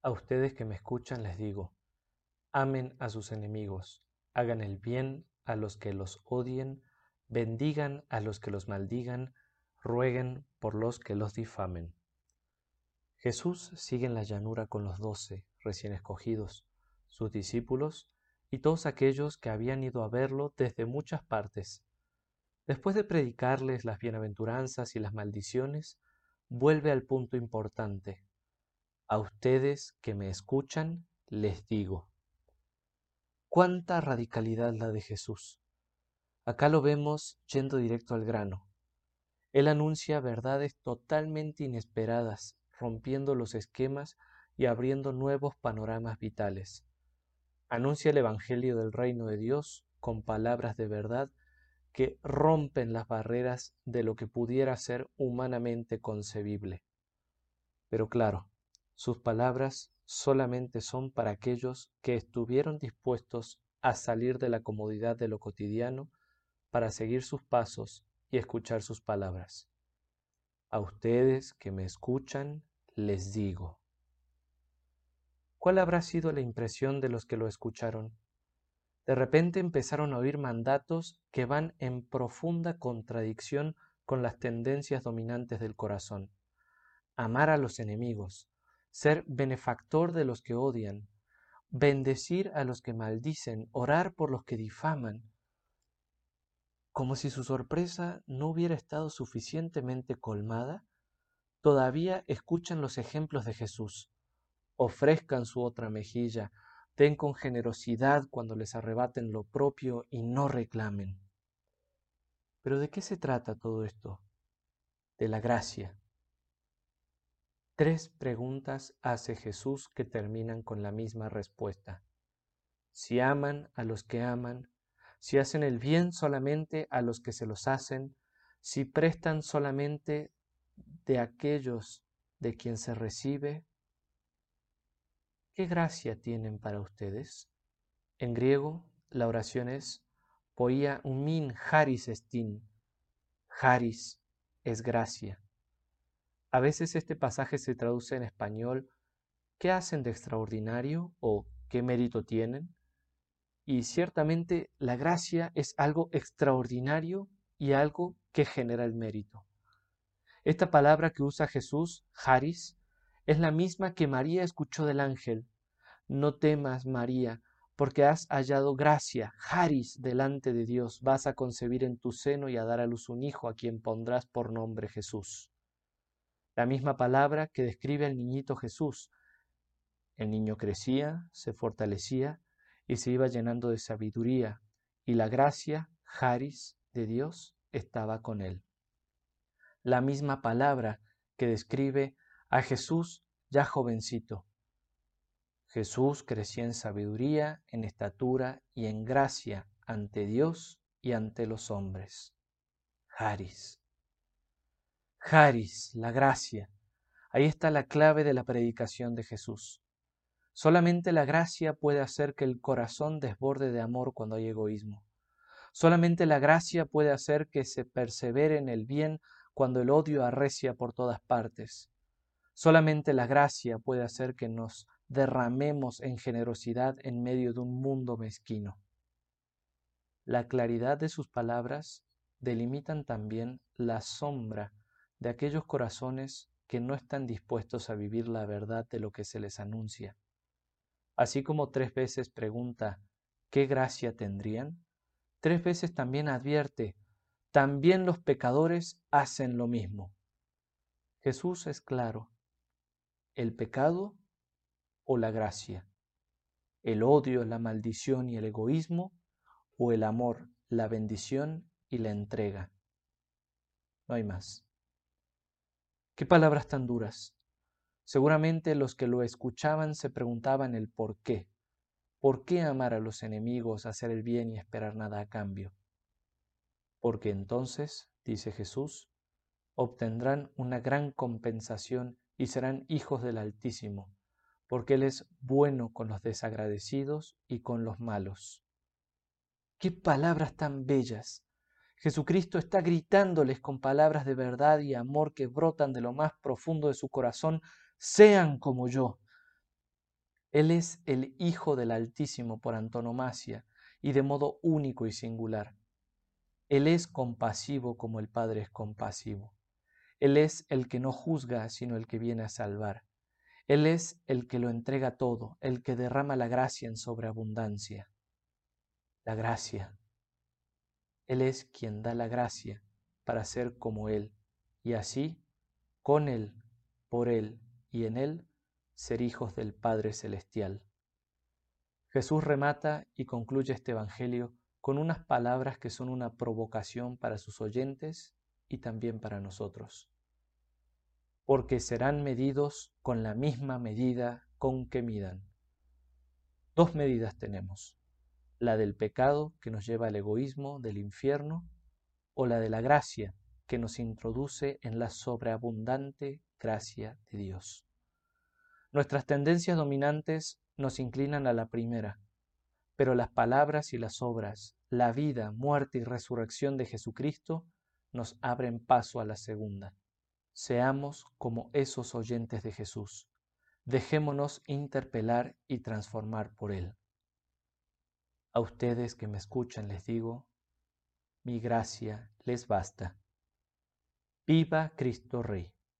A ustedes que me escuchan les digo, amen a sus enemigos, hagan el bien a los que los odien, bendigan a los que los maldigan, rueguen por los que los difamen. Jesús sigue en la llanura con los doce recién escogidos, sus discípulos y todos aquellos que habían ido a verlo desde muchas partes. Después de predicarles las bienaventuranzas y las maldiciones, vuelve al punto importante. A ustedes que me escuchan, les digo. Cuánta radicalidad la de Jesús. Acá lo vemos yendo directo al grano. Él anuncia verdades totalmente inesperadas, rompiendo los esquemas y abriendo nuevos panoramas vitales. Anuncia el Evangelio del reino de Dios con palabras de verdad que rompen las barreras de lo que pudiera ser humanamente concebible. Pero claro, sus palabras solamente son para aquellos que estuvieron dispuestos a salir de la comodidad de lo cotidiano para seguir sus pasos y escuchar sus palabras. A ustedes que me escuchan, les digo. ¿Cuál habrá sido la impresión de los que lo escucharon? De repente empezaron a oír mandatos que van en profunda contradicción con las tendencias dominantes del corazón. Amar a los enemigos, ser benefactor de los que odian, bendecir a los que maldicen, orar por los que difaman. Como si su sorpresa no hubiera estado suficientemente colmada, todavía escuchan los ejemplos de Jesús ofrezcan su otra mejilla, den con generosidad cuando les arrebaten lo propio y no reclamen. Pero ¿de qué se trata todo esto? De la gracia. Tres preguntas hace Jesús que terminan con la misma respuesta. Si aman a los que aman, si hacen el bien solamente a los que se los hacen, si prestan solamente de aquellos de quien se recibe, ¿Qué gracia tienen para ustedes? En griego, la oración es poia umin haris estin. Haris es gracia. A veces este pasaje se traduce en español ¿qué hacen de extraordinario? o ¿qué mérito tienen? Y ciertamente la gracia es algo extraordinario y algo que genera el mérito. Esta palabra que usa Jesús, haris, es la misma que María escuchó del ángel. No temas, María, porque has hallado gracia, Haris, delante de Dios. Vas a concebir en tu seno y a dar a luz un hijo a quien pondrás por nombre Jesús. La misma palabra que describe al niñito Jesús. El niño crecía, se fortalecía y se iba llenando de sabiduría, y la gracia, Haris, de Dios estaba con él. La misma palabra que describe a Jesús ya jovencito. Jesús crecía en sabiduría, en estatura y en gracia ante Dios y ante los hombres. Haris. Haris, la gracia. Ahí está la clave de la predicación de Jesús. Solamente la gracia puede hacer que el corazón desborde de amor cuando hay egoísmo. Solamente la gracia puede hacer que se persevere en el bien cuando el odio arrecia por todas partes. Solamente la gracia puede hacer que nos derramemos en generosidad en medio de un mundo mezquino. La claridad de sus palabras delimitan también la sombra de aquellos corazones que no están dispuestos a vivir la verdad de lo que se les anuncia. Así como tres veces pregunta, ¿qué gracia tendrían? Tres veces también advierte, también los pecadores hacen lo mismo. Jesús es claro, el pecado o la gracia, el odio, la maldición y el egoísmo, o el amor, la bendición y la entrega. No hay más. Qué palabras tan duras. Seguramente los que lo escuchaban se preguntaban el por qué. ¿Por qué amar a los enemigos, hacer el bien y esperar nada a cambio? Porque entonces, dice Jesús, obtendrán una gran compensación y serán hijos del Altísimo, porque Él es bueno con los desagradecidos y con los malos. ¡Qué palabras tan bellas! Jesucristo está gritándoles con palabras de verdad y amor que brotan de lo más profundo de su corazón, sean como yo. Él es el Hijo del Altísimo por antonomasia y de modo único y singular. Él es compasivo como el Padre es compasivo. Él es el que no juzga, sino el que viene a salvar. Él es el que lo entrega todo, el que derrama la gracia en sobreabundancia. La gracia. Él es quien da la gracia para ser como Él, y así, con Él, por Él y en Él, ser hijos del Padre Celestial. Jesús remata y concluye este Evangelio con unas palabras que son una provocación para sus oyentes y también para nosotros. Porque serán medidos con la misma medida con que midan. Dos medidas tenemos, la del pecado que nos lleva al egoísmo del infierno o la de la gracia que nos introduce en la sobreabundante gracia de Dios. Nuestras tendencias dominantes nos inclinan a la primera, pero las palabras y las obras, la vida, muerte y resurrección de Jesucristo nos abren paso a la segunda. Seamos como esos oyentes de Jesús. Dejémonos interpelar y transformar por Él. A ustedes que me escuchan les digo, mi gracia les basta. Viva Cristo Rey.